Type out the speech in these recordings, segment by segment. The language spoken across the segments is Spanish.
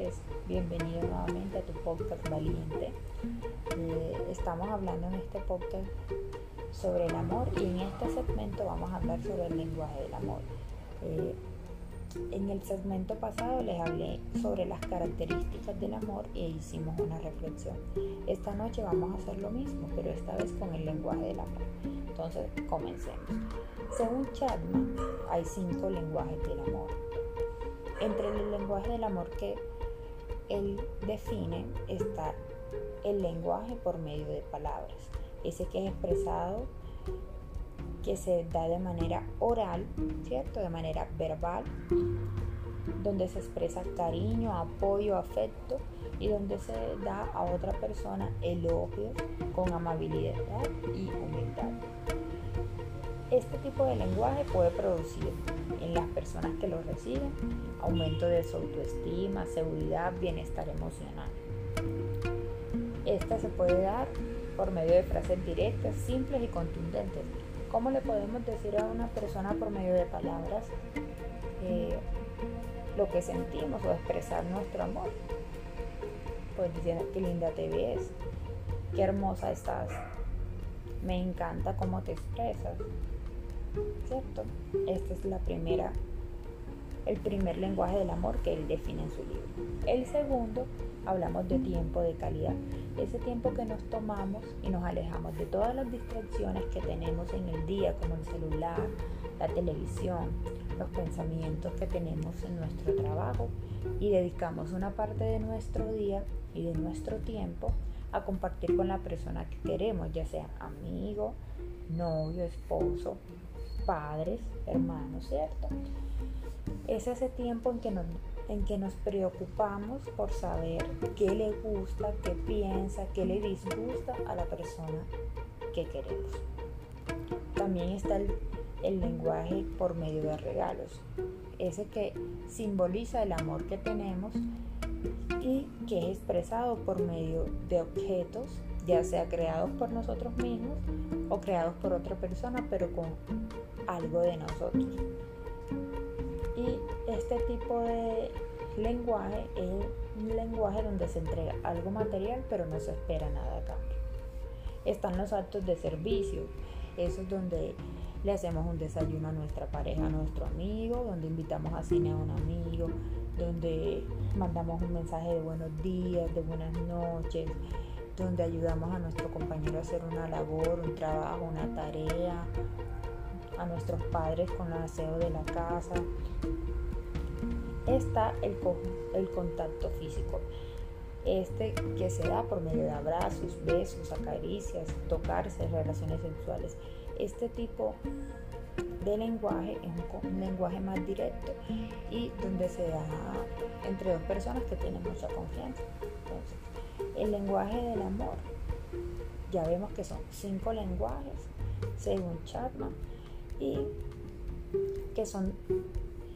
noches, bienvenido nuevamente a tu podcast Valiente. Eh, estamos hablando en este podcast sobre el amor y en este segmento vamos a hablar sobre el lenguaje del amor. Eh, en el segmento pasado les hablé sobre las características del amor e hicimos una reflexión. Esta noche vamos a hacer lo mismo, pero esta vez con el lenguaje del amor. Entonces, comencemos. Según Chapman, hay cinco lenguajes del amor. Entre el lenguaje del amor que él define está el lenguaje por medio de palabras, ese que es expresado que se da de manera oral, ¿cierto? De manera verbal, donde se expresa cariño, apoyo, afecto y donde se da a otra persona elogios con amabilidad y humildad. Este tipo de lenguaje puede producir en las personas que lo reciben aumento de su autoestima, seguridad, bienestar emocional. Esta se puede dar por medio de frases directas, simples y contundentes, ¿Cómo le podemos decir a una persona por medio de palabras eh, lo que sentimos o expresar nuestro amor? Pues diciendo qué linda te ves, qué hermosa estás, me encanta cómo te expresas, ¿cierto? Esta es la primera, el primer lenguaje del amor que él define en su libro. El segundo, hablamos de tiempo de calidad ese tiempo que nos tomamos y nos alejamos de todas las distracciones que tenemos en el día, como el celular, la televisión, los pensamientos que tenemos en nuestro trabajo y dedicamos una parte de nuestro día y de nuestro tiempo a compartir con la persona que queremos, ya sea amigo, novio, esposo, padres, hermanos, ¿cierto? Es ese tiempo en que nos en que nos preocupamos por saber qué le gusta, qué piensa, qué le disgusta a la persona que queremos. También está el, lenguaje por medio de regalos, ese que simboliza el amor que tenemos y que es expresado por medio de objetos, ya sea creados por nosotros mismos o creados por otra persona, pero con algo de nosotros. Y este tipo de lenguaje es un lenguaje donde se entrega algo material pero no se espera nada a cambio. Están los actos de servicio, eso es donde le hacemos un desayuno a nuestra pareja, a nuestro amigo, donde invitamos a cine a un amigo, donde mandamos un mensaje de buenos días, de buenas noches, donde ayudamos a nuestro compañero a hacer una labor, un trabajo, una tarea, a nuestros padres con el aseo de la casa. Está el, contacto físico, este que se da por medio de abrazos, besos, acaricias, tocarse, relaciones sexuales. Este tipo de lenguaje es un, lenguaje más directo y donde se da entre dos personas que tienen mucha confianza. Entonces, el lenguaje del amor, ya vemos que son cinco lenguajes según Chapman y que son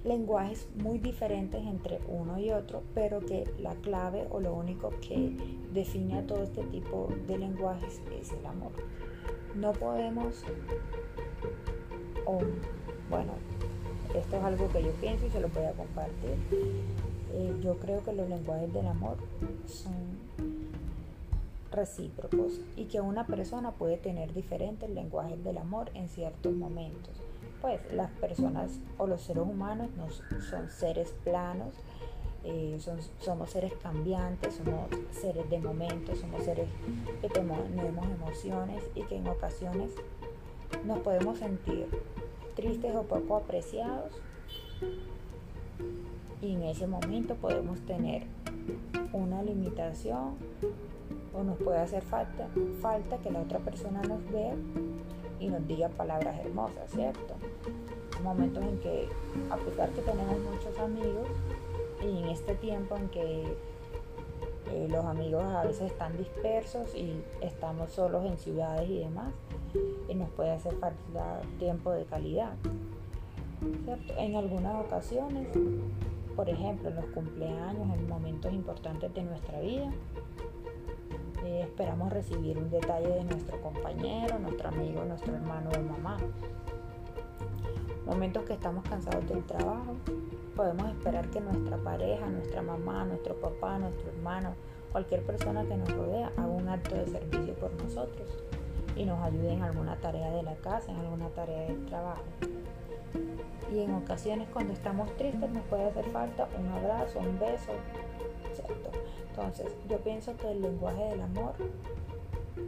lenguajes muy diferentes entre uno y otro, pero que la clave o lo único que define a todo este tipo de lenguajes es el amor. No podemos, bueno, esto es algo que yo pienso y se lo voy a compartir. Eh, yo creo que los lenguajes del amor son recíprocos y que una persona puede tener diferentes lenguajes del amor en ciertos momentos. Pues las personas o los seres humanos no son seres planos, eh, somos seres cambiantes, somos seres de momentos, somos seres que tenemos emociones y que en ocasiones nos podemos sentir tristes o poco apreciados y en ese momento podemos tener una limitación o nos puede hacer falta, falta que la otra persona nos vea y nos diga palabras hermosas, ¿cierto? Momentos en que, a pesar que tenemos muchos amigos, y en este tiempo en que eh, los amigos a veces están dispersos y estamos solos en ciudades y demás, y nos puede hacer falta tiempo de calidad. ¿cierto? En algunas ocasiones, por ejemplo, en los cumpleaños, en momentos importantes de nuestra vida, esperamos recibir un detalle de nuestro compañero, nuestro amigo, nuestro hermano o mamá. Momentos que estamos cansados del trabajo, podemos esperar que nuestra pareja, nuestra mamá, nuestro papá, nuestro hermano, cualquier persona que nos rodea haga un acto de servicio por nosotros y nos ayude en alguna tarea de la casa, en alguna tarea del trabajo. Y en ocasiones cuando estamos tristes nos puede hacer falta un abrazo, un beso, Entonces yo pienso que el lenguaje del amor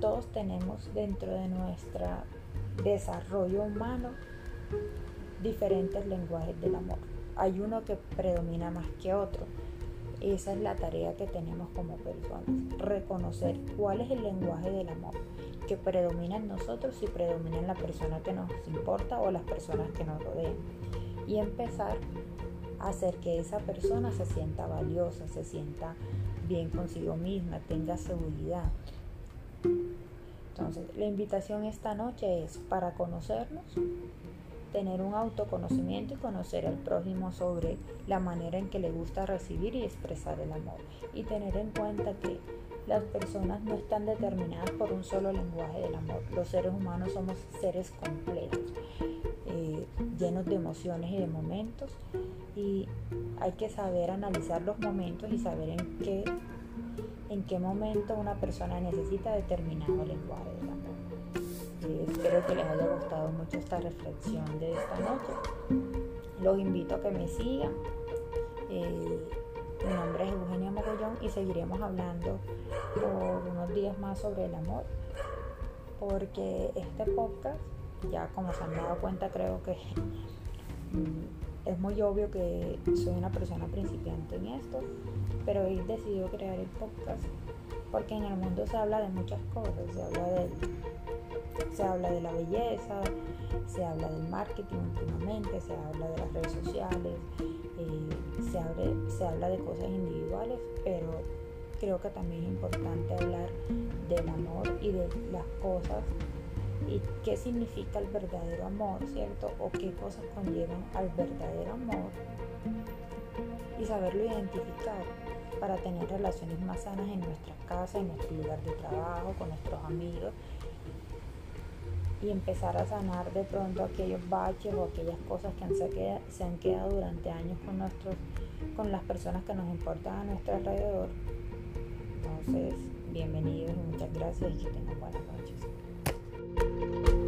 todos tenemos dentro de nuestro desarrollo humano diferentes lenguajes del amor. Hay uno que predomina más que otro. Esa es la tarea que tenemos como personas, reconocer cuál es el lenguaje del amor que predomina en nosotros y predomina en la persona que nos importa o las personas que nos rodean. Y empezar hacer que esa persona se sienta valiosa, se sienta bien consigo misma, tenga seguridad. Entonces, la invitación esta noche es para conocernos, tener un autoconocimiento y conocer al prójimo sobre la manera en que le gusta recibir y expresar el amor. Y tener en cuenta que las personas no están determinadas por un solo lenguaje del amor. Los seres humanos somos seres completos, eh, llenos de emociones y de momentos. Y hay que saber analizar los momentos y saber en qué, en qué momento una persona necesita determinado lenguaje del amor. Espero que les haya gustado mucho esta reflexión de esta noche. Los invito a que me sigan. Eh, mi nombre es Eugenia Mogollón y seguiremos hablando por unos días más sobre el amor. Porque este podcast, ya como se han dado cuenta, creo que mm, es muy obvio que soy una persona principiante en esto, pero he decidido crear el podcast porque en el mundo se habla de muchas cosas, se habla de, se habla de la belleza, se habla del marketing últimamente, se habla de las redes sociales, eh, se, abre, se habla de cosas individuales, pero creo que también es importante hablar del amor y de las cosas y qué significa el verdadero amor, ¿cierto? O qué cosas conllevan al verdadero amor y saberlo identificar para tener relaciones más sanas en nuestra casa, en nuestro lugar de trabajo, con nuestros amigos y empezar a sanar de pronto aquellos baches o aquellas cosas que se, han quedado durante años con, nuestros, con las personas que nos importan a nuestro alrededor. Entonces, bienvenidos muchas gracias y que tengan buenas noches. you